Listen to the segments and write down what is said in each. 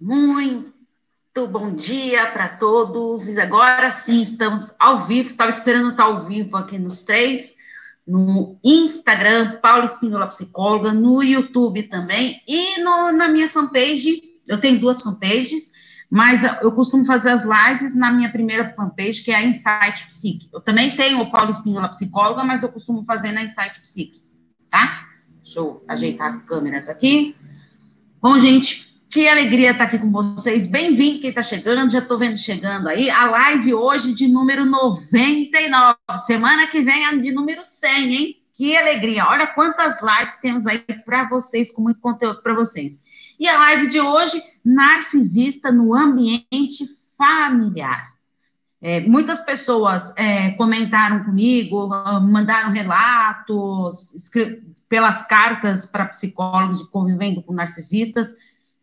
Muito bom dia para todos. E agora sim, estamos ao vivo. Estava esperando estar ao vivo aqui nos três, no Instagram, Paula Espíndola Psicóloga, no YouTube também, e no, na minha fanpage. Eu tenho duas fanpages, mas eu costumo fazer as lives na minha primeira fanpage, que é a Insight Psique. Eu também tenho o Paula Espíndola Psicóloga, mas eu costumo fazer na Insight Psique, tá? Deixa eu ajeitar as câmeras aqui. Bom, gente, que alegria estar aqui com vocês. Bem-vindo quem está chegando, já estou vendo chegando aí. A live hoje de número 99. Semana que vem é de número 100, hein? Que alegria. Olha quantas lives temos aí para vocês, com muito conteúdo para vocês. E a live de hoje, narcisista no ambiente familiar. É, muitas pessoas é, comentaram comigo, mandaram relatos, pelas cartas para psicólogos convivendo com narcisistas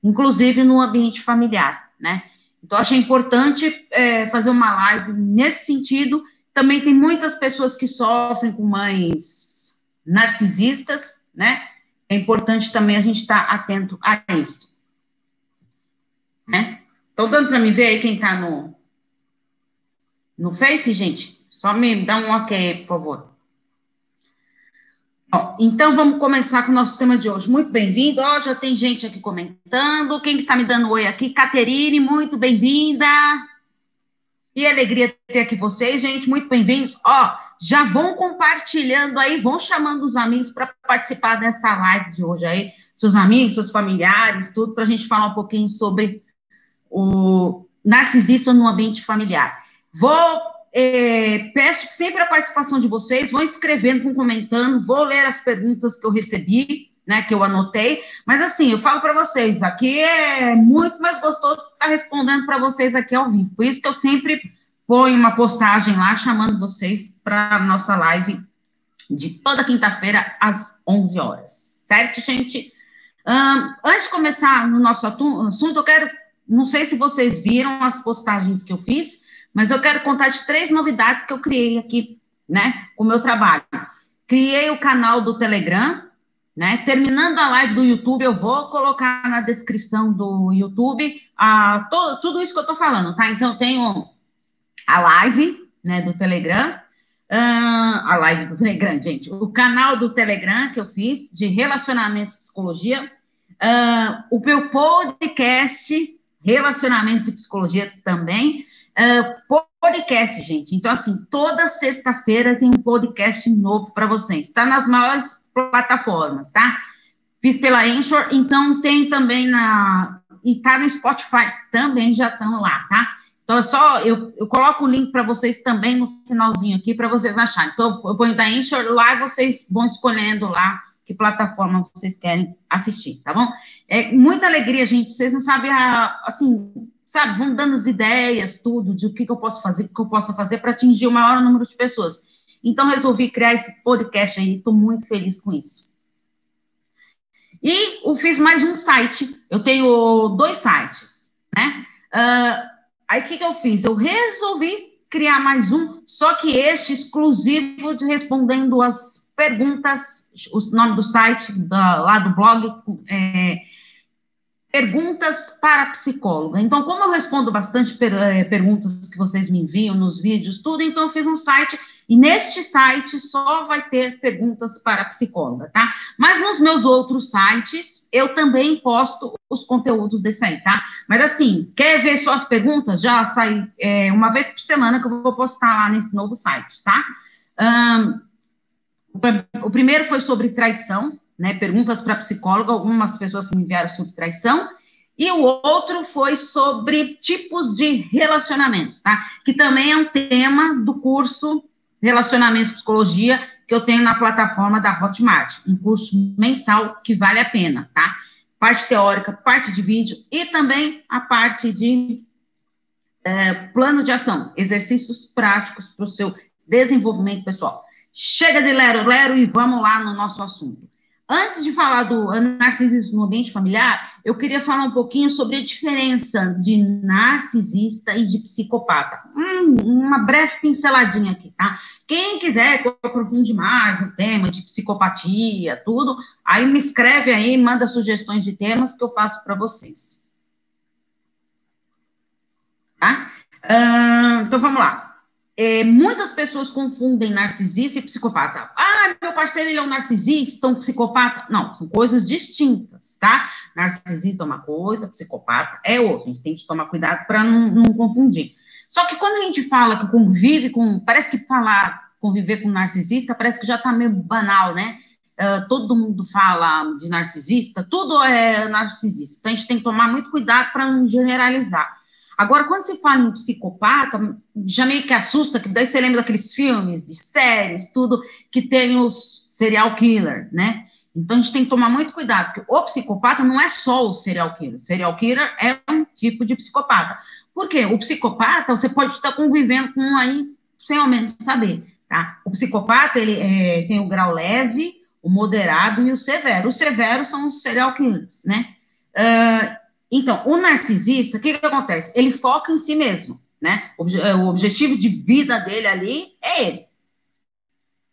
inclusive no ambiente familiar, né? Então, achei importante é, fazer uma live nesse sentido. Também tem muitas pessoas que sofrem com mães narcisistas, né? É importante também a gente estar tá atento a isso. Né? Estão dando para me ver aí quem está no, no Face, gente? Só me dá um ok por favor. Então, vamos começar com o nosso tema de hoje. Muito bem-vindo. Ó, já tem gente aqui comentando. Quem que tá me dando oi aqui? Caterine, muito bem-vinda. Que alegria ter aqui vocês, gente. Muito bem-vindos. Ó, já vão compartilhando aí, vão chamando os amigos para participar dessa live de hoje aí. Seus amigos, seus familiares, tudo, para a gente falar um pouquinho sobre o narcisista no ambiente familiar. Vou é, peço sempre a participação de vocês, vão escrevendo, vão comentando, vou ler as perguntas que eu recebi, né, que eu anotei, mas assim, eu falo para vocês, aqui é muito mais gostoso estar respondendo para vocês aqui ao vivo, por isso que eu sempre ponho uma postagem lá, chamando vocês para nossa live de toda quinta-feira, às 11 horas, certo, gente? Um, antes de começar no nosso assunto, eu quero, não sei se vocês viram as postagens que eu fiz, mas eu quero contar de três novidades que eu criei aqui, né, o meu trabalho. Criei o canal do Telegram, né? Terminando a live do YouTube, eu vou colocar na descrição do YouTube a, to, tudo isso que eu estou falando, tá? Então, eu tenho a live, né, do Telegram, uh, a live do Telegram, gente, o canal do Telegram que eu fiz de relacionamentos e psicologia, uh, o meu podcast Relacionamentos e Psicologia também, Uh, podcast, gente. Então, assim, toda sexta-feira tem um podcast novo para vocês. Está nas maiores plataformas, tá? Fiz pela Anchor, então tem também na. E tá no Spotify também, já estão lá, tá? Então, é só. Eu, eu coloco o link para vocês também no finalzinho aqui, para vocês acharem. Então, eu ponho da Anchor lá e vocês vão escolhendo lá que plataforma vocês querem assistir, tá bom? É muita alegria, gente. Vocês não sabem, a, assim, sabe, vão dando as ideias, tudo, de o que, que eu posso fazer, o que eu posso fazer para atingir o maior número de pessoas. Então, resolvi criar esse podcast aí, estou muito feliz com isso. E eu fiz mais um site, eu tenho dois sites, né? Uh, aí, o que, que eu fiz? Eu resolvi criar mais um, só que este exclusivo de respondendo as perguntas, o nome do site, da, lá do blog, é, perguntas para psicóloga. Então, como eu respondo bastante per, é, perguntas que vocês me enviam nos vídeos, tudo, então eu fiz um site, e neste site só vai ter perguntas para psicóloga, tá? Mas nos meus outros sites, eu também posto os conteúdos desse aí, tá? Mas assim, quer ver só as perguntas? Já sai é, uma vez por semana que eu vou postar lá nesse novo site, tá? Um, o primeiro foi sobre traição, né, perguntas para psicóloga, algumas pessoas me enviaram sobre traição, e o outro foi sobre tipos de relacionamentos, tá? Que também é um tema do curso Relacionamentos Psicologia que eu tenho na plataforma da Hotmart, um curso mensal que vale a pena, tá? Parte teórica, parte de vídeo e também a parte de é, plano de ação, exercícios práticos para o seu desenvolvimento pessoal. Chega de lero, lero e vamos lá no nosso assunto. Antes de falar do narcisismo no ambiente familiar, eu queria falar um pouquinho sobre a diferença de narcisista e de psicopata. Hum, uma breve pinceladinha aqui, tá? Quem quiser que eu aprofunde mais o tema de psicopatia, tudo, aí me escreve aí, manda sugestões de temas que eu faço para vocês. tá? Uh, então vamos lá. É, muitas pessoas confundem narcisista e psicopata. Ah, meu parceiro ele é um narcisista, um psicopata. Não, são coisas distintas, tá? Narcisista é uma coisa, psicopata é outra. A gente tem que tomar cuidado para não, não, confundir. Só que quando a gente fala que convive com. Parece que falar conviver com narcisista parece que já está meio banal, né? Uh, todo mundo fala de narcisista, tudo é narcisista. Então a gente tem que tomar muito cuidado para não generalizar. Agora, quando se fala em psicopata, já meio que assusta, que daí você lembra daqueles filmes, de séries, tudo, que tem os serial killer, né? Então, a gente tem que tomar muito cuidado, porque o psicopata não é só o serial killer. Serial killer é um tipo de psicopata. Por quê? O psicopata, você pode estar convivendo com um aí, sem ao menos saber, tá? O psicopata, ele é, tem o grau leve, o moderado e o severo. Os severos são os serial killers, né? Uh, então, o narcisista, o que, que acontece? Ele foca em si mesmo, né? É, o objetivo de vida dele ali é ele,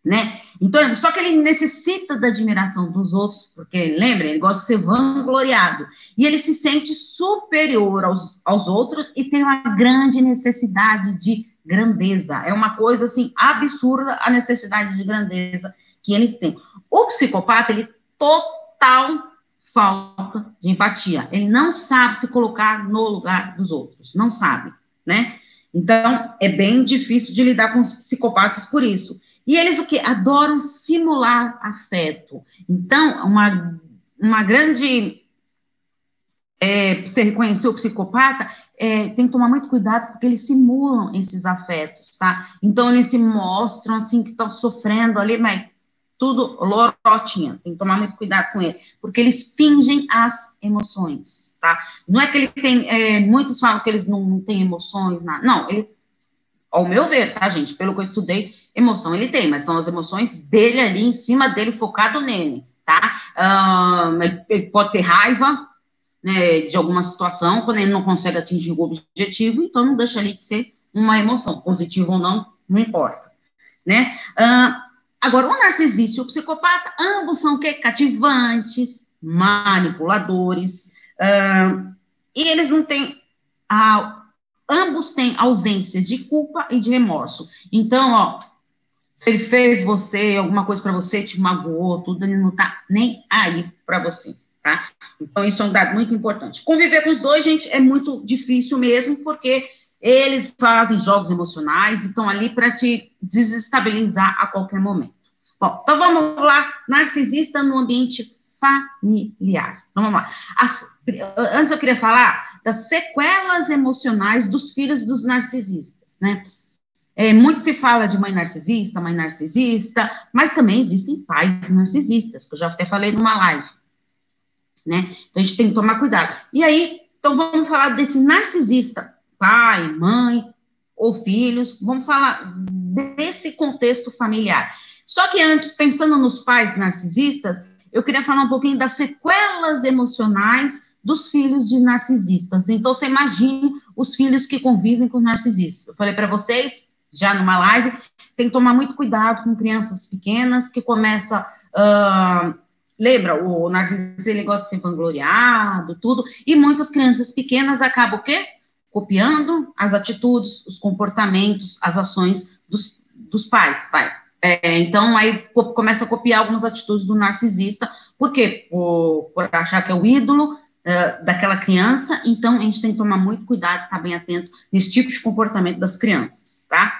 né? Então, só que ele necessita da admiração dos outros, porque, lembra, ele gosta de ser vangloriado, e ele se sente superior aos, aos outros e tem uma grande necessidade de grandeza. É uma coisa, assim, absurda a necessidade de grandeza que eles têm. O psicopata, ele total falta de empatia. Ele não sabe se colocar no lugar dos outros, não sabe, né? Então, é bem difícil de lidar com os psicopatas por isso. E eles o que? Adoram simular afeto. Então, uma, uma grande. É, você reconhecer o psicopata, é, tem que tomar muito cuidado, porque eles simulam esses afetos, tá? Então, eles se mostram assim que estão sofrendo ali, mas tudo lorotinha, tem que tomar muito cuidado com ele, porque eles fingem as emoções, tá? Não é que ele tem, é, muitos falam que eles não, não têm emoções, nada. não, ele, ao meu ver, tá, gente, pelo que eu estudei, emoção ele tem, mas são as emoções dele ali, em cima dele, focado nele, tá? Uh, ele, pode ter raiva, né, de alguma situação, quando ele não consegue atingir o objetivo, então não deixa ali de ser uma emoção, positiva ou não, não importa, né? Agora, o narcisista e o psicopata, ambos são que cativantes, manipuladores, uh, e eles não têm, ambos têm ausência de culpa e de remorso. Então, ó, se ele fez você, alguma coisa para você, te magoou, tudo, ele não tá nem aí para você, tá? Então, isso é um dado muito importante. Conviver com os dois, gente, é muito difícil mesmo, porque eles fazem jogos emocionais e estão ali para te desestabilizar a qualquer momento. Bom, então vamos lá, narcisista no ambiente familiar. Então, vamos lá. As, antes eu queria falar das sequelas emocionais dos filhos dos narcisistas, né? É, muito se fala de mãe narcisista, mãe narcisista, mas também existem pais narcisistas, que eu já até falei numa live, né? Então a gente tem que tomar cuidado. E aí, então vamos falar desse narcisista, pai, mãe ou filhos, vamos falar desse contexto familiar. Só que antes, pensando nos pais narcisistas, eu queria falar um pouquinho das sequelas emocionais dos filhos de narcisistas. Então, você imagine os filhos que convivem com narcisistas. Eu falei para vocês, já numa live, tem que tomar muito cuidado com crianças pequenas que começa. Uh, lembra, o narcisista ele gosta de ser vangloriado, tudo, e muitas crianças pequenas acabam o quê? Copiando as atitudes, os comportamentos, as ações dos, dos pais. Pai, é, então, aí começa a copiar algumas atitudes do narcisista, por quê? Por, por achar que é o ídolo uh, daquela criança, então a gente tem que tomar muito cuidado, estar tá bem atento nesse tipo de comportamento das crianças, tá?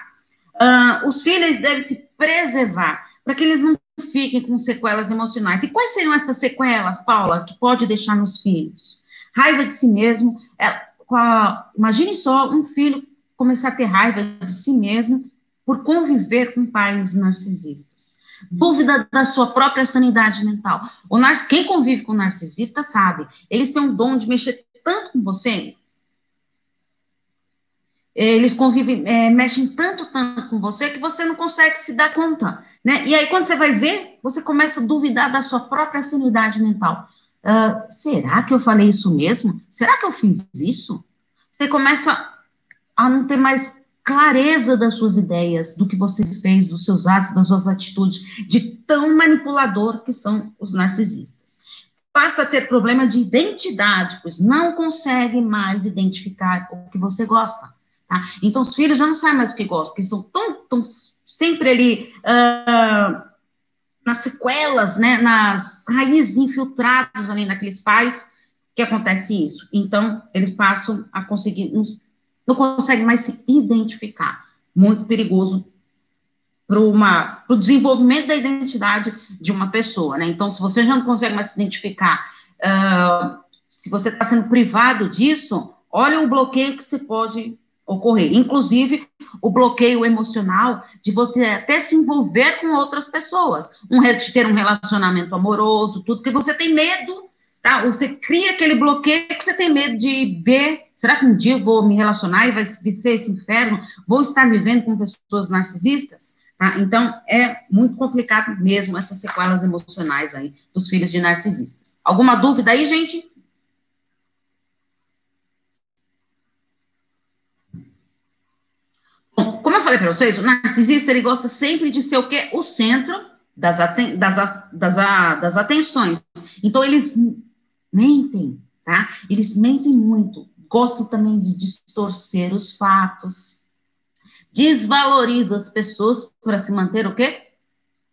Uh, os filhos devem se preservar para que eles não fiquem com sequelas emocionais. E quais seriam essas sequelas, Paula, que pode deixar nos filhos? Raiva de si mesmo. É, a, imagine só um filho começar a ter raiva de si mesmo por conviver com pais narcisistas. Dúvida da sua própria sanidade mental. O nar quem convive com narcisista sabe, eles têm um dom de mexer tanto com você, eles convivem, é, mexem tanto, tanto com você que você não consegue se dar conta, né? E aí, quando você vai ver, você começa a duvidar da sua própria sanidade mental. Uh, será que eu falei isso mesmo? Será que eu fiz isso? Você começa a não ter mais clareza das suas ideias, do que você fez, dos seus atos, das suas atitudes, de tão manipulador que são os narcisistas. Passa a ter problema de identidade, pois não consegue mais identificar o que você gosta. Tá? Então, os filhos já não sabem mais o que gostam, porque são tão, tão sempre ali uh, nas sequelas, né, nas raízes infiltradas ali naqueles pais, que acontece isso. Então, eles passam a conseguir, não, conseguem mais se identificar. Muito perigoso para o desenvolvimento da identidade de uma pessoa, né? Então, se você já não consegue mais se identificar, uh, se você está sendo privado disso, olha o bloqueio que você pode ocorrer. Inclusive, o bloqueio emocional de você até se envolver com outras pessoas, um, ter um relacionamento amoroso, tudo que você tem medo, tá? Você cria aquele bloqueio que você tem medo de ver. Será que um dia eu vou me relacionar e vai ser esse inferno? Vou estar vivendo com pessoas narcisistas? Tá? Então, é muito complicado mesmo essas sequelas emocionais aí dos filhos de narcisistas. Alguma dúvida aí, gente? Como eu falei para vocês, o narcisista, ele gosta sempre de ser o quê? O centro das, aten das, das, das atenções. Então, eles mentem, tá? Eles mentem muito. Gostam também de distorcer os fatos desvaloriza as pessoas para se manter o quê?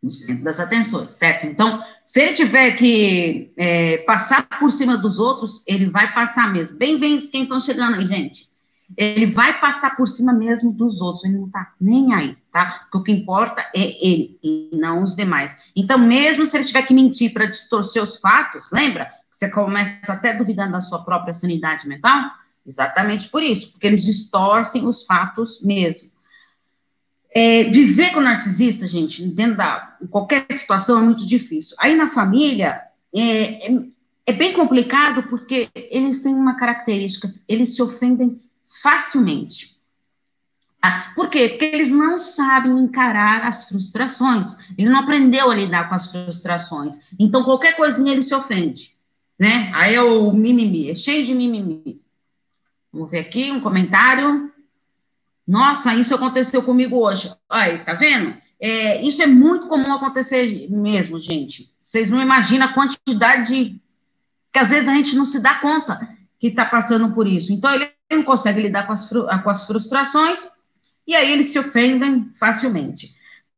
No centro das atenções, certo? Então, se ele tiver que é, passar por cima dos outros, ele vai passar mesmo. Bem-vindos quem estão chegando aí, gente. Ele vai passar por cima mesmo dos outros, ele não tá nem aí, tá? Porque o que importa é ele e não os demais. Então, mesmo se ele tiver que mentir para distorcer os fatos, lembra? Você começa até duvidando da sua própria sanidade mental? Exatamente por isso, porque eles distorcem os fatos mesmo. É, viver com narcisista, gente, dentro da qualquer situação é muito difícil. Aí na família é, é, é, bem complicado porque eles têm uma característica, eles se ofendem facilmente. Tá? Por quê? Porque eles não sabem encarar as frustrações. Ele não aprendeu a lidar com as frustrações. Então qualquer coisinha ele se ofende, né? Aí é o mimimi, é cheio de mimimi. Vamos ver aqui um comentário. Nossa, isso aconteceu comigo hoje. Aí, tá vendo? É, isso é muito comum acontecer mesmo, gente. Vocês não imaginam a quantidade de. que às vezes a gente não se dá conta que está passando por isso. Então, ele não consegue lidar com as, com as frustrações e aí eles se ofendem facilmente.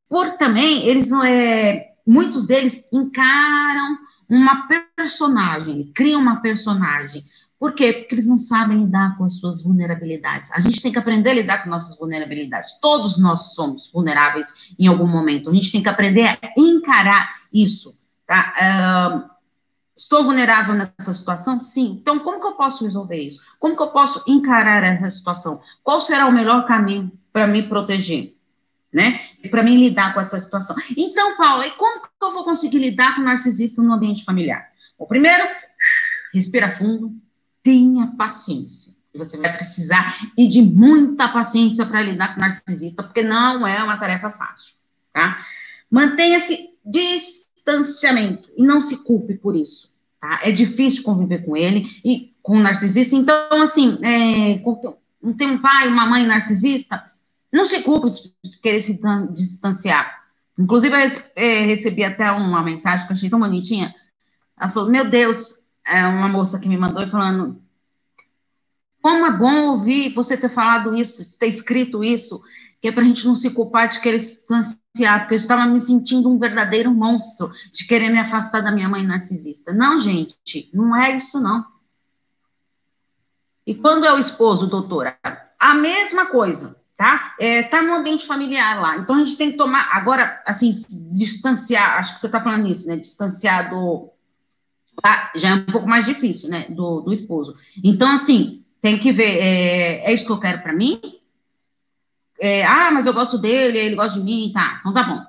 Por também, eles não é. Muitos deles encaram uma personagem, criam uma personagem. Por quê? Porque eles não sabem lidar com as suas vulnerabilidades. A gente tem que aprender a lidar com nossas vulnerabilidades. Todos nós somos vulneráveis em algum momento. A gente tem que aprender a encarar isso, tá? Estou vulnerável nessa situação? Sim. Então, como que eu posso resolver isso? Como que eu posso encarar essa situação? Qual será o melhor caminho para me proteger? Né? Para mim lidar com essa situação. Então, Paula, e como que eu vou conseguir lidar com narcisista no ambiente familiar? O primeiro, respira fundo, tenha paciência. Você vai precisar e de muita paciência para lidar com narcisista, porque não é uma tarefa fácil, tá? Mantenha-se distanciamento e não se culpe por isso, tá? É difícil conviver com ele e com o narcisista, então, assim, é, não tem um pai, uma mãe narcisista, não se culpe de querer se distanciar. Inclusive, eu é, recebi até uma mensagem que eu achei tão bonitinha. Ela falou: Meu Deus, é, uma moça que me mandou falando como é bom ouvir você ter falado isso, ter escrito isso, que é para a gente não se culpar de querer se distanciar, porque eu estava me sentindo um verdadeiro monstro de querer me afastar da minha mãe narcisista. Não, gente, não é isso, não. E quando é o esposo, doutora? A mesma coisa, tá? É, tá no ambiente familiar lá. Então a gente tem que tomar, agora, assim, distanciar, acho que você está falando isso, né? Distanciar do, tá, já é um pouco mais difícil, né, do, do esposo. Então, assim, tem que ver, é, é isso que eu quero para mim? É, ah, mas eu gosto dele, ele gosta de mim, tá, então tá bom.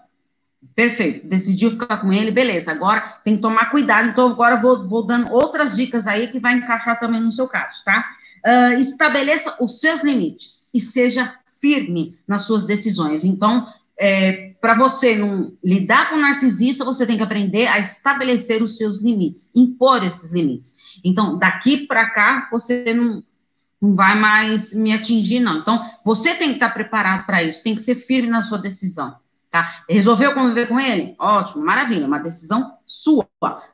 Perfeito, decidiu ficar com ele, beleza. Agora tem que tomar cuidado, então agora vou, vou dando outras dicas aí que vai encaixar também no seu caso, tá? Uh, estabeleça os seus limites e seja firme nas suas decisões. Então, é, para você não lidar com o narcisista, você tem que aprender a estabelecer os seus limites, impor esses limites. Então, daqui para cá, você não, não vai mais me atingir, não. Então, você tem que estar preparado para isso, tem que ser firme na sua decisão, tá? Resolveu conviver com ele? Ótimo, maravilha, uma decisão sua.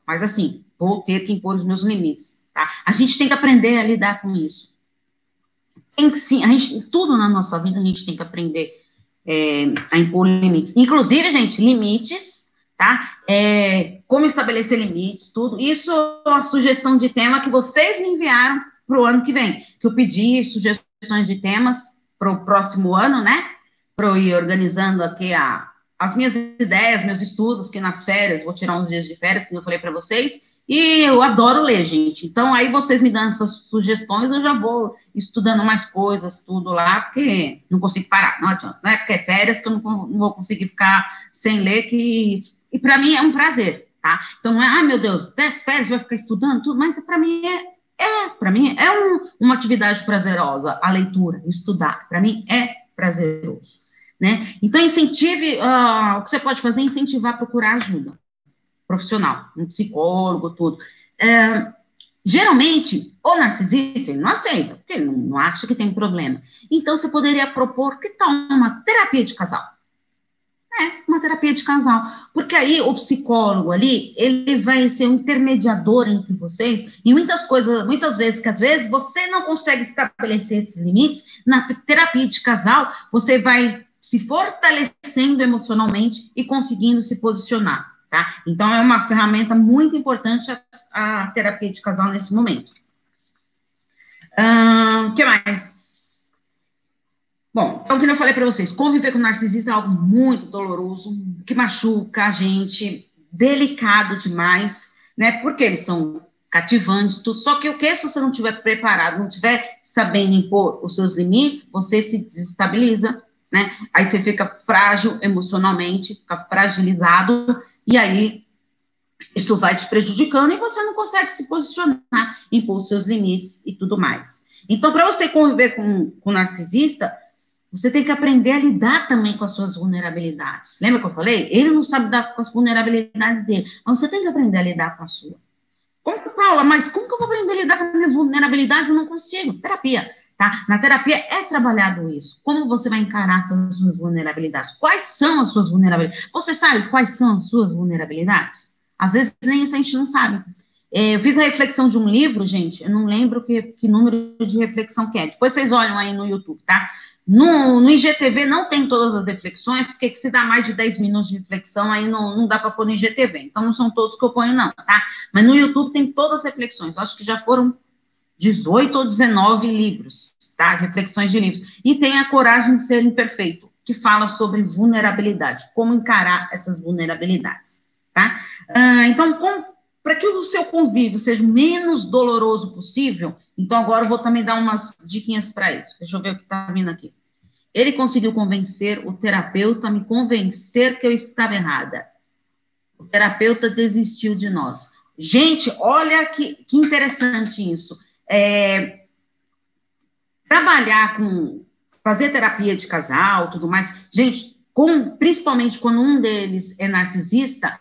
Mas, assim, vou ter que impor os meus limites, tá? A gente tem que aprender a lidar com isso. tem que sim, a gente, tudo na nossa vida a gente tem que aprender é, a impor limites. Inclusive, gente, limites, tá? É, como estabelecer limites, tudo. Isso é uma sugestão de tema que vocês me enviaram para o ano que vem. Que eu pedi sugestões de temas para o próximo ano, né? Para eu ir organizando aqui a, as minhas ideias, meus estudos, que nas férias, vou tirar uns dias de férias, que eu falei para vocês, e eu adoro ler, gente. Então, aí vocês me dando essas sugestões, eu já vou estudando mais coisas, tudo lá, porque não consigo parar, não adianta. Não é porque é férias que eu não, não vou conseguir ficar sem ler, que e para mim é um prazer, tá? Então, não é, ai meu Deus, 10 férias, vai ficar estudando tudo, mas para mim é, é para mim é um, uma atividade prazerosa, a leitura, estudar. Para mim é prazeroso né? Então, incentive, uh, o que você pode fazer é incentivar a procurar ajuda profissional, um psicólogo, tudo. É, geralmente, o narcisista, não aceita, porque não, não acha que tem problema. Então, você poderia propor, que tal uma terapia de casal? É, uma terapia de casal. Porque aí o psicólogo ali, ele vai ser um intermediador entre vocês, e muitas coisas, muitas vezes que às vezes você não consegue estabelecer esses limites, na terapia de casal, você vai se fortalecendo emocionalmente e conseguindo se posicionar, tá? Então, é uma ferramenta muito importante a, a terapia de casal nesse momento. O que mais? Bom, então, como eu falei para vocês, conviver com narcisista é algo muito doloroso, que machuca a gente, delicado demais, né? Porque eles são cativantes, tudo. Só que o que se você não estiver preparado, não estiver sabendo impor os seus limites, você se desestabiliza, né? Aí você fica frágil emocionalmente, fica fragilizado, e aí isso vai te prejudicando e você não consegue se posicionar, impor seus limites e tudo mais. Então, para você conviver com, com narcisista, você tem que aprender a lidar também com as suas vulnerabilidades. Lembra que eu falei? Ele não sabe lidar com as vulnerabilidades dele, mas você tem que aprender a lidar com a sua. Como que, Paula, mas como que eu vou aprender a lidar com as minhas vulnerabilidades? Eu não consigo. Terapia. Tá? Na terapia é trabalhado isso. Como você vai encarar essas suas vulnerabilidades? Quais são as suas vulnerabilidades? Você sabe quais são as suas vulnerabilidades? Às vezes nem isso a gente não sabe. É, eu fiz a reflexão de um livro, gente, eu não lembro que, que número de reflexão que é. Depois vocês olham aí no YouTube, tá? No, no IGTV não tem todas as reflexões, porque se dá mais de 10 minutos de reflexão, aí não, não dá para pôr no IGTV. Então não são todos que eu ponho, não, tá? Mas no YouTube tem todas as reflexões. Acho que já foram 18 ou 19 livros, tá? Reflexões de livros. E tem A Coragem de Ser Imperfeito, que fala sobre vulnerabilidade, como encarar essas vulnerabilidades, tá? Ah, então, para que o seu convívio seja o menos doloroso possível, então agora eu vou também dar umas diquinhas para isso. Deixa eu ver o que está vindo aqui. Ele conseguiu convencer o terapeuta a me convencer que eu estava errada. O terapeuta desistiu de nós. Gente, olha que, que interessante isso é, trabalhar com fazer terapia de casal, tudo mais. Gente, com, principalmente quando um deles é narcisista,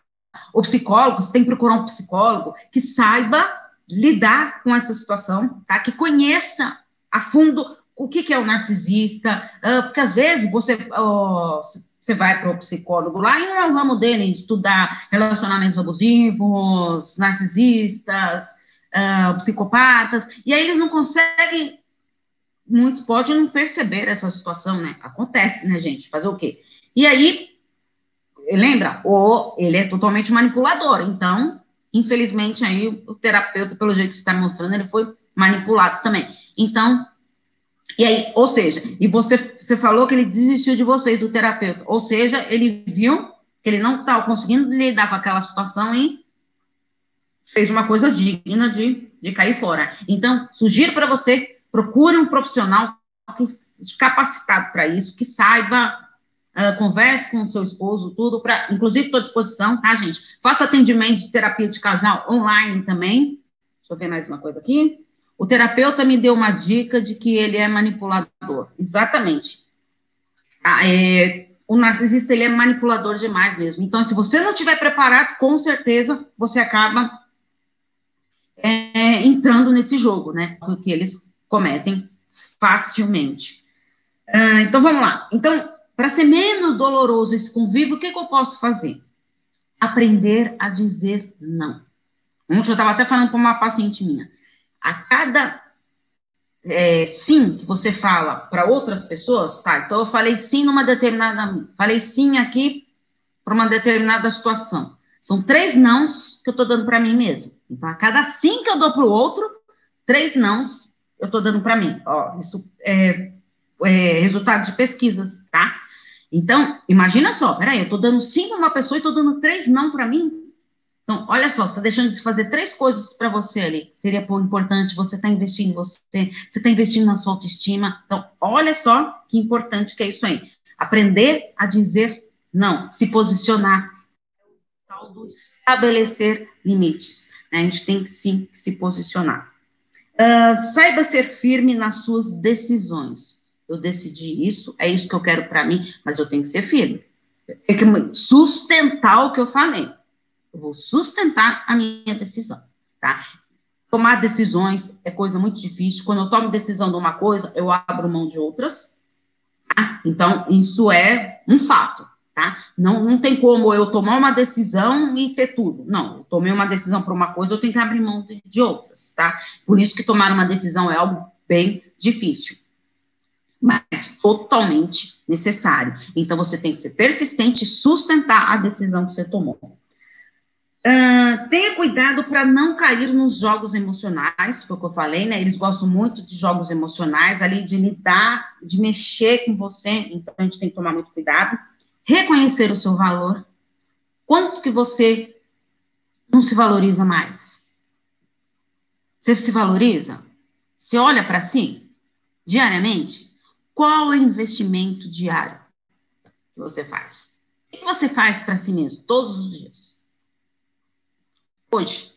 o psicólogo, você tem que procurar um psicólogo que saiba lidar com essa situação, tá? Que conheça a fundo o que, que é o narcisista, uh, porque às vezes você, uh, você vai para o psicólogo lá e não é o ramo dele estudar relacionamentos abusivos, narcisistas, uh, psicopatas, e aí eles não conseguem, muitos podem não perceber essa situação, né? Acontece, né, gente? Fazer o quê? E aí, lembra, o, ele é totalmente manipulador, então, infelizmente, aí o terapeuta, pelo jeito que está mostrando, ele foi manipulado também. Então, e aí, ou seja, e você, você falou que ele desistiu de vocês, o terapeuta, ou seja, ele viu que ele não estava conseguindo lidar com aquela situação e fez uma coisa digna de, de cair fora. Então, sugiro para você, procure um profissional capacitado para isso, que saiba, uh, converse com o seu esposo, tudo, para, inclusive estou à disposição, tá, gente? Faça atendimento de terapia de casal online também. Deixa eu ver mais uma coisa aqui. O terapeuta me deu uma dica de que ele é manipulador. Exatamente. Ah, é, o narcisista, ele é manipulador demais mesmo. Então, se você não estiver preparado, com certeza, você acaba é, entrando nesse jogo, né? Porque eles cometem facilmente. Uh, então vamos lá. Então, para ser menos doloroso esse convívio, o que, que eu posso fazer? Aprender a dizer não. Eu estava até falando para uma paciente minha. A cada é, sim que você fala para outras pessoas, tá? Então eu falei sim numa determinada, falei sim aqui para uma determinada situação. São três nãos que eu estou dando para mim mesmo. Então a cada sim que eu dou para o outro, três nãos eu estou dando para mim. Ó, isso é, é, resultado de pesquisas, tá? Então imagina só, peraí, eu estou dando sim para uma pessoa e estou dando três não para mim. Então, olha só, você está deixando de fazer três coisas para você ali. Seria importante, você está investindo em você, você está investindo na sua autoestima. Então, olha só que importante que é isso aí. Aprender a dizer não, se posicionar, tal do estabelecer limites. Né? A gente tem que sim se posicionar. Uh, saiba ser firme nas suas decisões. Eu decidi isso, é isso que eu quero para mim, mas eu tenho que ser firme. Tem que sustentar o que eu falei. Eu vou sustentar a minha decisão, tá? Tomar decisões é coisa muito difícil. Quando eu tomo decisão de uma coisa, eu abro mão de outras. Tá? Então, isso é um fato, tá? Não, não tem como eu tomar uma decisão e ter tudo. Não, eu tomei uma decisão para uma coisa, eu tenho que abrir mão de, de outras, tá? Por isso que tomar uma decisão é algo bem difícil mas totalmente necessário. Então, você tem que ser persistente e sustentar a decisão que você tomou. Tenha cuidado para não cair nos jogos emocionais, foi o que eu falei, né? Eles gostam muito de jogos emocionais, ali de lidar, de mexer com você, então a gente tem que tomar muito cuidado. Reconhecer o seu valor. Quanto que você não se valoriza mais? Você se valoriza? Você olha para si diariamente? Qual é o investimento diário que você faz? O que você faz para si mesmo todos os dias? Hoje.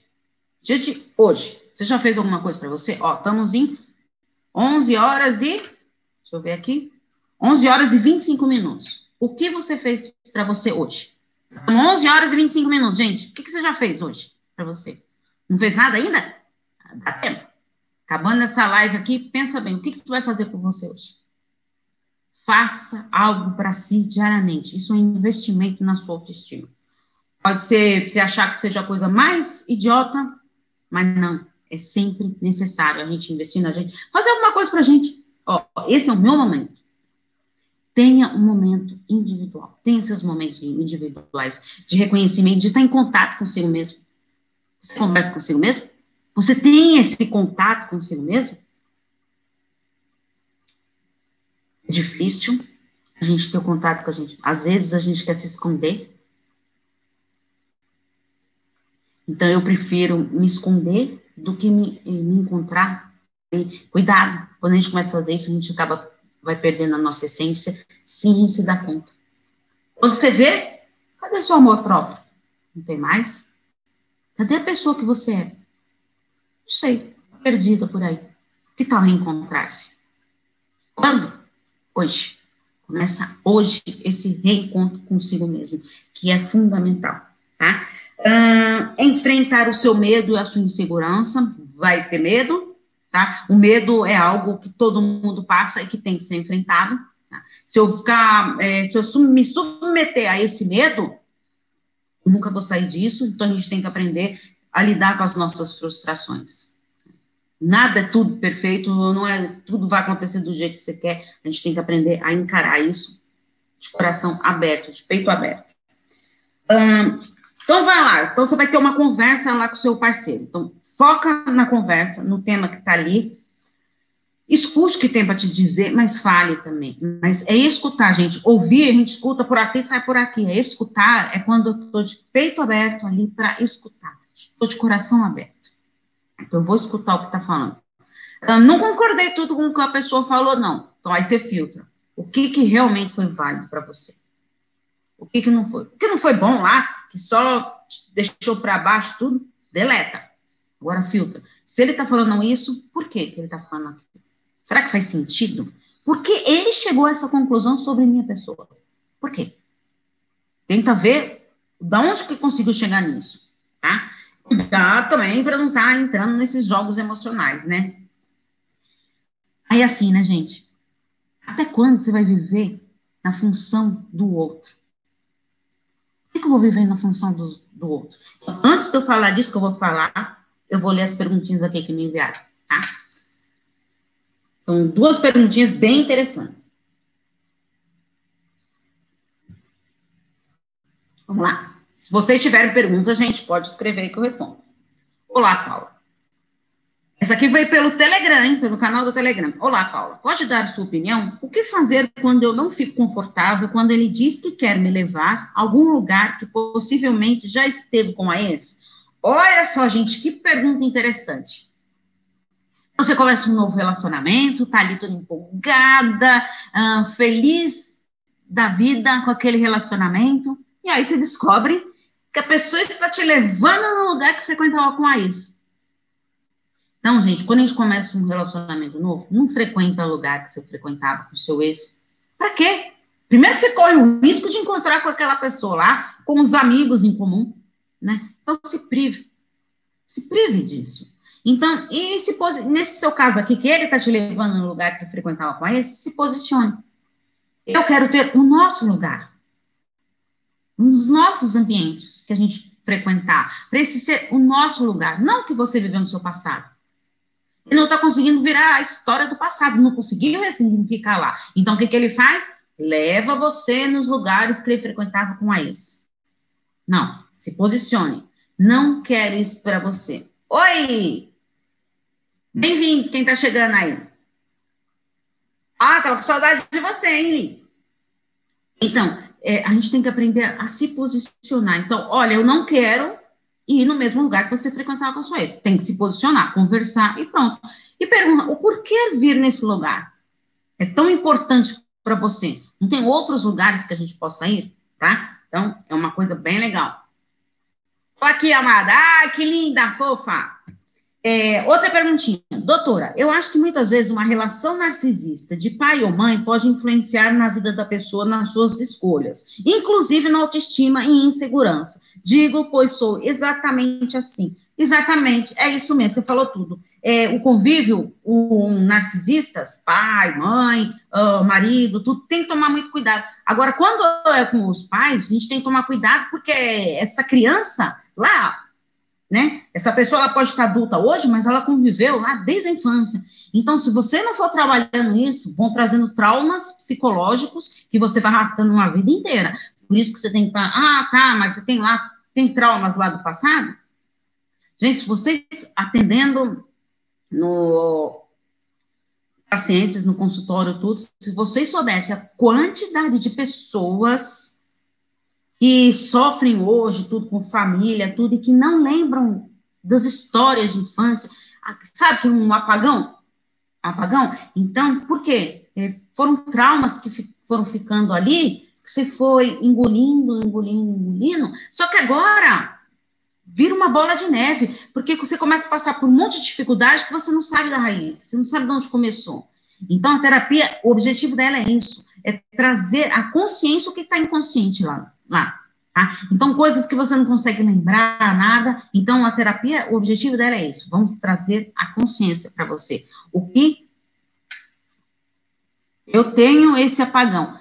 De hoje. Você já fez alguma coisa para você? Ó, estamos em 11 horas e. Deixa eu ver aqui. 11 horas e 25 minutos. O que você fez para você hoje? São 11 horas e 25 minutos, gente. O que, que você já fez hoje para você? Não fez nada ainda? Dá tempo. Acabando essa live aqui, pensa bem, o que, que você vai fazer por você hoje? Faça algo para si diariamente. Isso é um investimento na sua autoestima. Pode ser você achar que seja a coisa mais idiota, mas não. É sempre necessário a gente investir na gente. Fazer alguma coisa pra gente. Ó, esse é o meu momento. Tenha um momento individual. Tenha seus momentos individuais de reconhecimento, de estar em contato consigo mesmo. Você conversa consigo mesmo? Você tem esse contato consigo mesmo? É difícil a gente ter o contato com a gente. Às vezes a gente quer se esconder Então, eu prefiro me esconder do que me, me encontrar. E, cuidado, quando a gente começa a fazer isso, a gente acaba, vai perdendo a nossa essência, gente se dar conta. Quando você vê, cadê seu amor próprio? Não tem mais? Cadê a pessoa que você é? Não sei, perdida por aí. Que tal reencontrar-se? Quando? Hoje. Começa hoje esse reencontro consigo mesmo, que é fundamental, tá? Uh, enfrentar o seu medo e a sua insegurança, vai ter medo, tá? O medo é algo que todo mundo passa e que tem que ser enfrentado. Tá? Se eu ficar, é, se eu me submeter a esse medo, nunca vou sair disso, então a gente tem que aprender a lidar com as nossas frustrações. Nada é tudo perfeito, não é tudo vai acontecer do jeito que você quer. A gente tem que aprender a encarar isso de coração aberto, de peito aberto. Então, vai lá. Então, você vai ter uma conversa lá com o seu parceiro. Então, foca na conversa, no tema que está ali. Escute o que tem para te dizer, mas fale também. Mas é escutar, gente. Ouvir, a gente escuta por aqui sai por aqui. É escutar é quando eu estou de peito aberto ali para escutar. Estou de coração aberto. Então, eu vou escutar o que está falando. Então, não concordei tudo com o que a pessoa falou, não. Então, aí você filtra. O que, que realmente foi válido para você? O que, que não foi? O que não foi bom lá, que só deixou para baixo tudo, deleta. Agora filtra. Se ele está falando isso, por que, ele está falando aquilo? Será que faz sentido? Por que ele chegou a essa conclusão sobre minha pessoa? Por quê? Tenta ver da onde que conseguiu chegar nisso, tá? Cuidado também para não estar tá entrando nesses jogos emocionais, né? Aí assim, né, gente? Até quando você vai viver na função do outro? Que eu vou viver na função do, do outro? Antes de eu falar disso que eu vou falar, eu vou ler as perguntinhas aqui que me enviaram, tá? São duas perguntinhas bem interessantes. Vamos lá. Se vocês tiverem perguntas, a gente pode escrever que eu respondo. Olá, Paula. Essa aqui veio pelo Telegram, hein? pelo canal do Telegram. Olá, Paula. Pode dar sua opinião? O que fazer quando eu não fico confortável, quando ele diz que quer me levar a algum lugar que possivelmente já esteve com a ex? Olha só, gente, que pergunta interessante. Você começa um novo relacionamento, tá ali toda empolgada, uh, feliz da vida com aquele relacionamento, e aí você descobre que a pessoa está te levando no lugar que frequentava com a ex. Então, gente, quando a gente começa um relacionamento novo, não frequenta lugar que você frequentava com o seu ex. Para quê? Primeiro você corre o risco de encontrar com aquela pessoa lá, com os amigos em comum, né? Então se prive. Se prive disso. Então, e se nesse seu caso aqui, que ele está te levando no lugar que frequentava com esse, se posicione. Eu quero ter o nosso lugar nos nossos ambientes que a gente frequentar, para esse ser o nosso lugar, não que você viveu no seu passado. Ele não está conseguindo virar a história do passado, não conseguiu ressignificar lá. Então, o que, que ele faz? Leva você nos lugares que ele frequentava com a ex. Não, se posicione. Não quero isso para você. Oi! Bem-vindos, quem está chegando aí? Ah, tava com saudade de você, hein? Então, é, a gente tem que aprender a se posicionar. Então, olha, eu não quero ir no mesmo lugar que você frequentava com a sua ex. Tem que se posicionar, conversar e pronto. E pergunta, o porquê vir nesse lugar? É tão importante para você. Não tem outros lugares que a gente possa ir, tá? Então, é uma coisa bem legal. Aqui, amada. Ai, que linda, fofa. É, outra perguntinha. Doutora, eu acho que muitas vezes uma relação narcisista de pai ou mãe pode influenciar na vida da pessoa nas suas escolhas, inclusive na autoestima e insegurança. Digo, pois sou exatamente assim. Exatamente, é isso mesmo, você falou tudo. É, o convívio, um, narcisistas, pai, mãe, uh, marido, tudo, tem que tomar muito cuidado. Agora, quando é com os pais, a gente tem que tomar cuidado, porque essa criança lá, né? Essa pessoa ela pode estar adulta hoje, mas ela conviveu lá desde a infância. Então, se você não for trabalhando isso, vão trazendo traumas psicológicos que você vai arrastando uma vida inteira. Por isso que você tem que falar, ah, tá, mas você tem lá, tem traumas lá do passado? Gente, se vocês atendendo no pacientes, no consultório, tudo, se vocês soubessem a quantidade de pessoas que sofrem hoje, tudo com família, tudo, e que não lembram das histórias de infância. Sabe que um apagão? Apagão? Então, por quê? É, foram traumas que foram ficando ali, que você foi engolindo, engolindo, engolindo, só que agora vira uma bola de neve, porque você começa a passar por um monte de dificuldade que você não sabe da raiz, você não sabe de onde começou. Então, a terapia, o objetivo dela é isso, é trazer a consciência o que está inconsciente lá lá. Tá? Então, coisas que você não consegue lembrar, nada. Então, a terapia, o objetivo dela é isso. Vamos trazer a consciência para você. O que eu tenho esse apagão.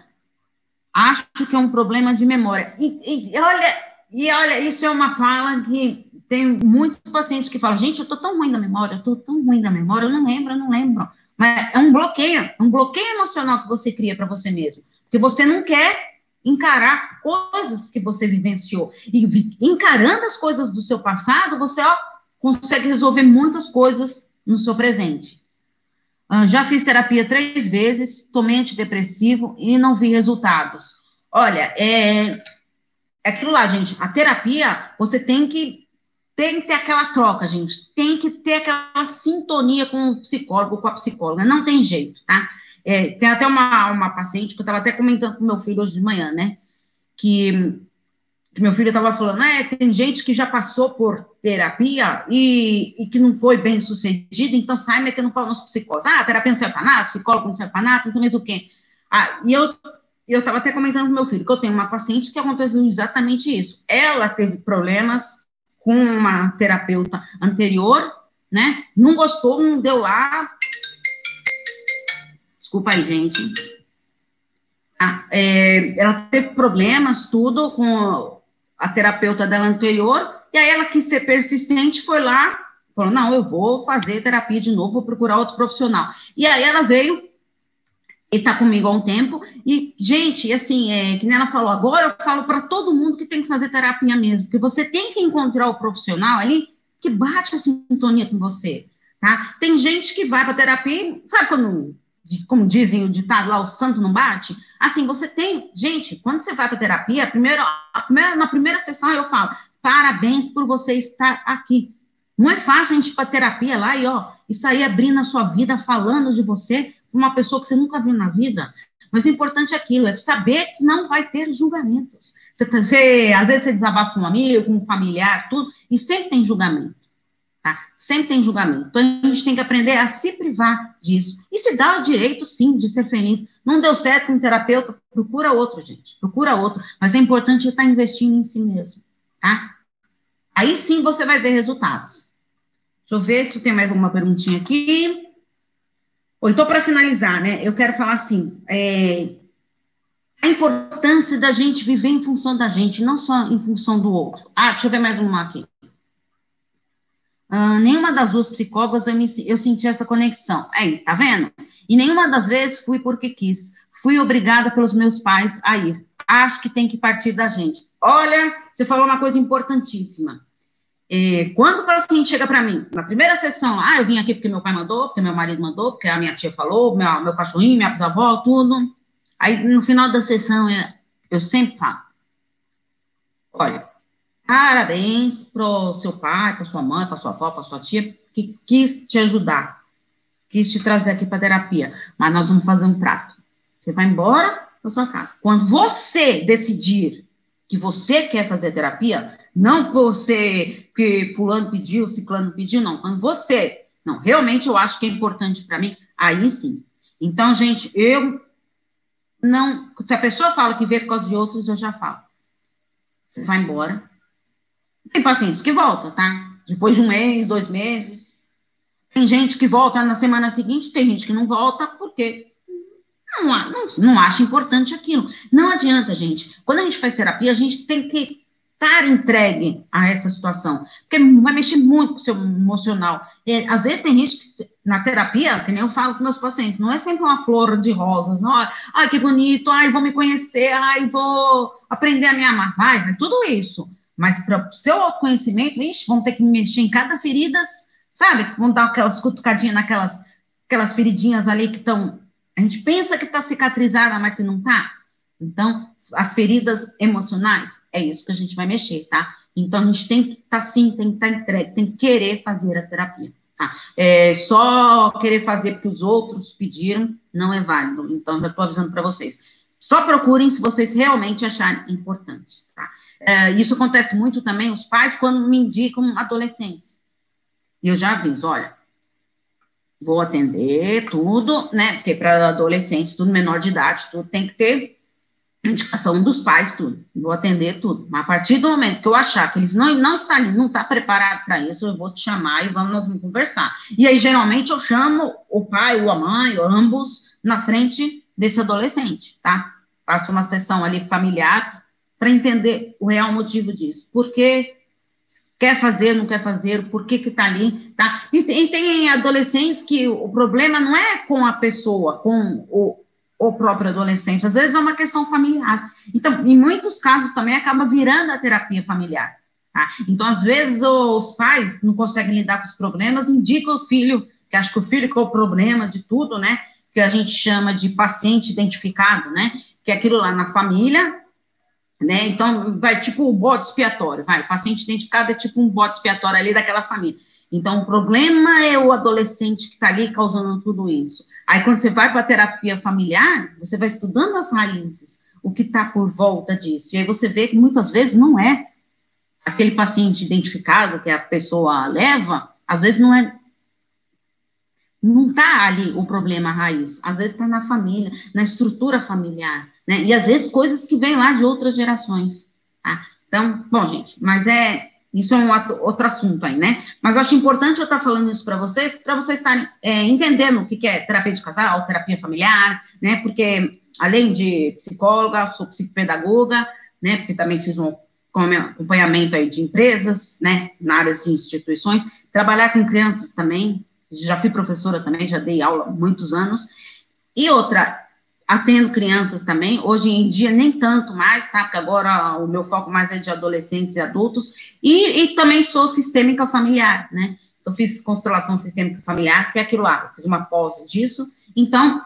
Acho que é um problema de memória. E, e, olha, e olha, isso é uma fala que tem muitos pacientes que falam, gente, eu tô tão ruim da memória, eu tô tão ruim da memória, eu não lembro, eu não lembro. Mas é um bloqueio, um bloqueio emocional que você cria para você mesmo. Porque você não quer encarar coisas que você vivenciou. E encarando as coisas do seu passado, você ó, consegue resolver muitas coisas no seu presente. Uh, já fiz terapia três vezes, tomei antidepressivo e não vi resultados. Olha, é, é aquilo lá, gente. A terapia, você tem que tem que ter aquela troca, gente. Tem que ter aquela sintonia com o psicólogo, com a psicóloga. Não tem jeito, tá? É, tem até uma, uma paciente que eu estava até comentando com meu filho hoje de manhã, né? Que, que meu filho estava falando, é, tem gente que já passou por terapia e, e que não foi bem sucedido, então sai que não nos psicólogos. Ah, terapia não serve para nada, psicólogo não serve para nada, não sei mais o quê. Ah, e eu eu estava até comentando com meu filho que eu tenho uma paciente que aconteceu exatamente isso. Ela teve problemas com uma terapeuta anterior, né? Não gostou, não deu lá, Desculpa aí, gente. Ah, é, ela teve problemas, tudo, com a terapeuta dela anterior, e aí ela quis ser persistente, foi lá, falou: não, eu vou fazer terapia de novo, vou procurar outro profissional. E aí ela veio e está comigo há um tempo. E, gente, assim, é, que nem ela falou agora, eu falo para todo mundo que tem que fazer terapia mesmo, porque você tem que encontrar o profissional ali que bate a sintonia com você, tá? Tem gente que vai para terapia, sabe quando, como dizem o ditado lá, o santo não bate? Assim, você tem, gente, quando você vai para terapia, primeiro, a primeira, na primeira sessão eu falo, parabéns por você estar aqui. Não é fácil a gente ir para terapia lá e, ó, isso aí abrindo a sua vida, falando de você, uma pessoa que você nunca viu na vida. Mas o importante é aquilo, é saber que não vai ter julgamentos. Você, tá, você, às vezes você desabafa com um amigo, com um familiar, tudo, e sempre tem julgamento. Tá? Sempre tem julgamento. Então a gente tem que aprender a se privar disso. E se dá o direito, sim, de ser feliz. Não deu certo com um terapeuta, procura outro, gente. Procura outro. Mas é importante estar investindo em si mesmo. Tá? Aí sim você vai ver resultados. Deixa eu ver se tem mais alguma perguntinha aqui. Ou então, para finalizar, né, eu quero falar assim, é, a importância da gente viver em função da gente, não só em função do outro. Ah, deixa eu ver mais uma aqui. Ah, nenhuma das duas psicólogas eu, me, eu senti essa conexão. Aí, tá vendo? E nenhuma das vezes fui porque quis. Fui obrigada pelos meus pais a ir. Acho que tem que partir da gente. Olha, você falou uma coisa importantíssima. É, quando o paciente chega para mim, na primeira sessão, ah, eu vim aqui porque meu pai mandou, porque meu marido mandou, porque a minha tia falou, meu, meu cachorrinho, minha bisavó, tudo. Aí, no final da sessão, eu sempre falo, olha, parabéns pro seu pai, para sua mãe, para sua avó, para sua tia, que quis te ajudar, quis te trazer aqui para terapia, mas nós vamos fazer um trato. Você vai embora para sua casa. Quando você decidir que você quer fazer terapia, não por ser que fulano pediu, ciclano pediu, não. Quando você, não, realmente eu acho que é importante para mim, aí sim. Então, gente, eu não, se a pessoa fala que vê por causa de outros, eu já falo. Você vai embora. Tem pacientes que voltam, tá? Depois de um mês, dois meses. Tem gente que volta na semana seguinte, tem gente que não volta, porque não, não, não acha importante aquilo. Não adianta, gente. Quando a gente faz terapia, a gente tem que estar entregue a essa situação, porque vai mexer muito com o seu emocional. E, às vezes tem gente que, na terapia, que nem eu falo com meus pacientes, não é sempre uma flor de rosas, não, ai, que bonito, ai, vou me conhecer, ai, vou aprender a me amar, vai, vai, tudo isso. Mas para o seu autoconhecimento, vixe, vão ter que mexer em cada feridas, sabe? Vão dar aquelas cutucadinhas naquelas aquelas feridinhas ali que estão a gente pensa que está cicatrizada, mas que não está. Então, as feridas emocionais, é isso que a gente vai mexer, tá? Então, a gente tem que estar tá, sim, tem que estar tá entregue, tem que querer fazer a terapia. Tá? É, só querer fazer porque os outros pediram não é válido. Então, já estou avisando para vocês. Só procurem se vocês realmente acharem importante. Tá? É, isso acontece muito também, os pais, quando me indicam adolescentes. E eu já aviso, olha, vou atender tudo, né? Porque para adolescente, tudo menor de idade, tudo tem que ter indicação dos pais, tudo. Vou atender tudo. Mas a partir do momento que eu achar que eles não, não está ali, não está preparado para isso, eu vou te chamar e vamos nós vamos conversar. E aí, geralmente, eu chamo o pai ou a mãe, ou ambos, na frente desse adolescente, tá? Faço uma sessão ali familiar para entender o real motivo disso. Por que quer fazer, não quer fazer, por que que tá ali, tá? E, e tem adolescentes que o problema não é com a pessoa, com o, o próprio adolescente, às vezes é uma questão familiar. Então, em muitos casos também acaba virando a terapia familiar, tá? Então, às vezes os pais não conseguem lidar com os problemas, indicam o filho, que acho que o filho que é o problema de tudo, né? Que a gente chama de paciente identificado, né? Que é aquilo lá na família, né? Então, vai tipo o bode expiatório, vai, paciente identificado é tipo um bode expiatório ali daquela família. Então, o problema é o adolescente que está ali causando tudo isso. Aí, quando você vai para a terapia familiar, você vai estudando as raízes, o que está por volta disso. E aí você vê que muitas vezes não é aquele paciente identificado que a pessoa leva, às vezes não é. Não está ali o problema raiz, às vezes está na família, na estrutura familiar. Né? E às vezes coisas que vêm lá de outras gerações. Tá? Então, bom, gente, mas é. Isso é um outro assunto aí, né? Mas eu acho importante eu estar falando isso para vocês, para vocês estarem é, entendendo o que, que é terapia de casal, terapia familiar, né? Porque além de psicóloga, sou psicopedagoga, né? Porque também fiz um acompanhamento aí de empresas, né, na área de instituições, trabalhar com crianças também, já fui professora também, já dei aula muitos anos, e outra, atendo crianças também, hoje em dia nem tanto mais, tá, porque agora o meu foco mais é de adolescentes e adultos, e, e também sou sistêmica familiar, né, eu fiz constelação sistêmica familiar, que é aquilo lá, eu fiz uma pós disso, então,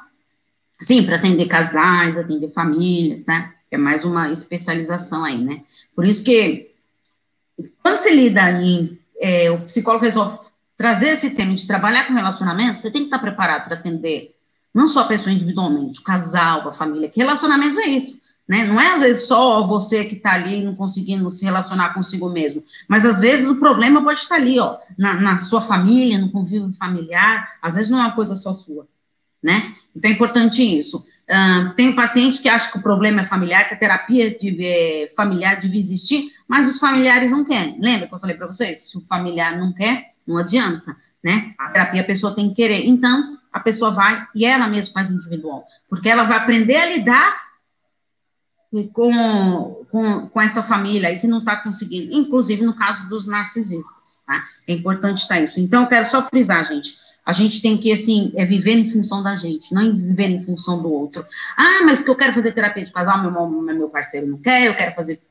sim, para atender casais, atender famílias, né, é mais uma especialização aí, né? Por isso que, quando se lida em, é, o psicólogo resolve trazer esse tema de trabalhar com relacionamento, você tem que estar preparado para atender não só a pessoa individualmente, o casal, a família, que relacionamentos é isso, né? Não é às vezes só você que está ali não conseguindo se relacionar consigo mesmo, mas às vezes o problema pode estar ali, ó, na, na sua família, no convívio familiar, às vezes não é uma coisa só sua, né? Então é importante isso. Uh, tem paciente que acha que o problema é familiar, que a terapia de, é, familiar deve existir, mas os familiares não querem. Lembra que eu falei para vocês? Se o familiar não quer, não adianta, né? A terapia a pessoa tem que querer. Então, a pessoa vai e ela mesma faz individual, porque ela vai aprender a lidar com, com, com essa família aí que não está conseguindo, inclusive no caso dos narcisistas, tá? É importante estar tá isso. Então, eu quero só frisar, gente, a gente tem que, assim, é viver em função da gente, não viver em função do outro. Ah, mas que eu quero fazer terapia de casal, meu, meu parceiro não quer, eu quero fazer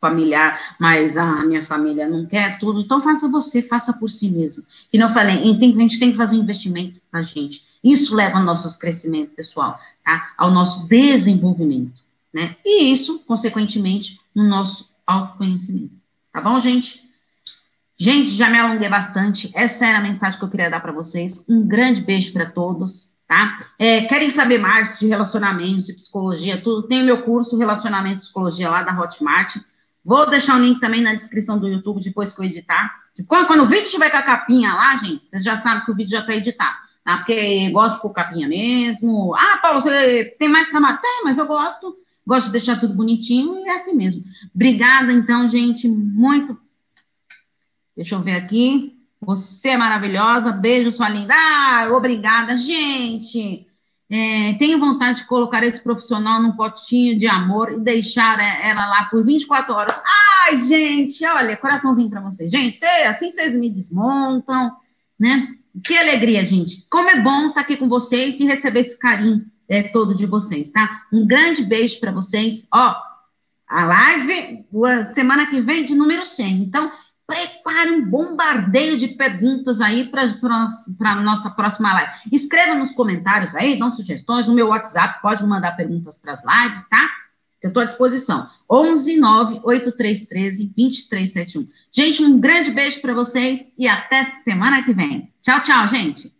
familiar, mas a minha família não quer tudo. Então, faça você, faça por si mesmo. E não falei, a gente tem que fazer um investimento na gente. Isso leva ao nosso crescimento pessoal, tá? Ao nosso desenvolvimento, né? E isso, consequentemente, no nosso autoconhecimento. Tá bom, gente? Gente, já me alonguei bastante. Essa era a mensagem que eu queria dar para vocês. Um grande beijo para todos, tá? É, querem saber mais de relacionamentos, de psicologia, tudo? Tem o meu curso Relacionamento e Psicologia lá da Hotmart. Vou deixar o link também na descrição do YouTube depois que eu editar. Quando, quando o vídeo estiver com a capinha lá, gente, vocês já sabem que o vídeo já está editado. Tá? Porque gosto pôr capinha mesmo. Ah, Paulo, você tem mais trabalho? Tem, mas eu gosto. Gosto de deixar tudo bonitinho e é assim mesmo. Obrigada, então, gente. Muito Deixa eu ver aqui. Você é maravilhosa. Beijo, sua linda. Ah, obrigada, gente. É, tenho vontade de colocar esse profissional num potinho de amor e deixar ela lá por 24 horas. Ai, gente, olha, coraçãozinho para vocês. Gente, assim vocês me desmontam, né? Que alegria, gente. Como é bom estar tá aqui com vocês e receber esse carinho é, todo de vocês, tá? Um grande beijo para vocês. Ó, a live semana que vem de número 100. Então, prepare um bombardeio de perguntas aí para a nossa próxima live. Escreva nos comentários aí, dão sugestões no meu WhatsApp, pode mandar perguntas para as lives, tá? Eu estou à disposição. 11 9 8313 2371. Gente, um grande beijo para vocês e até semana que vem. Tchau, tchau, gente.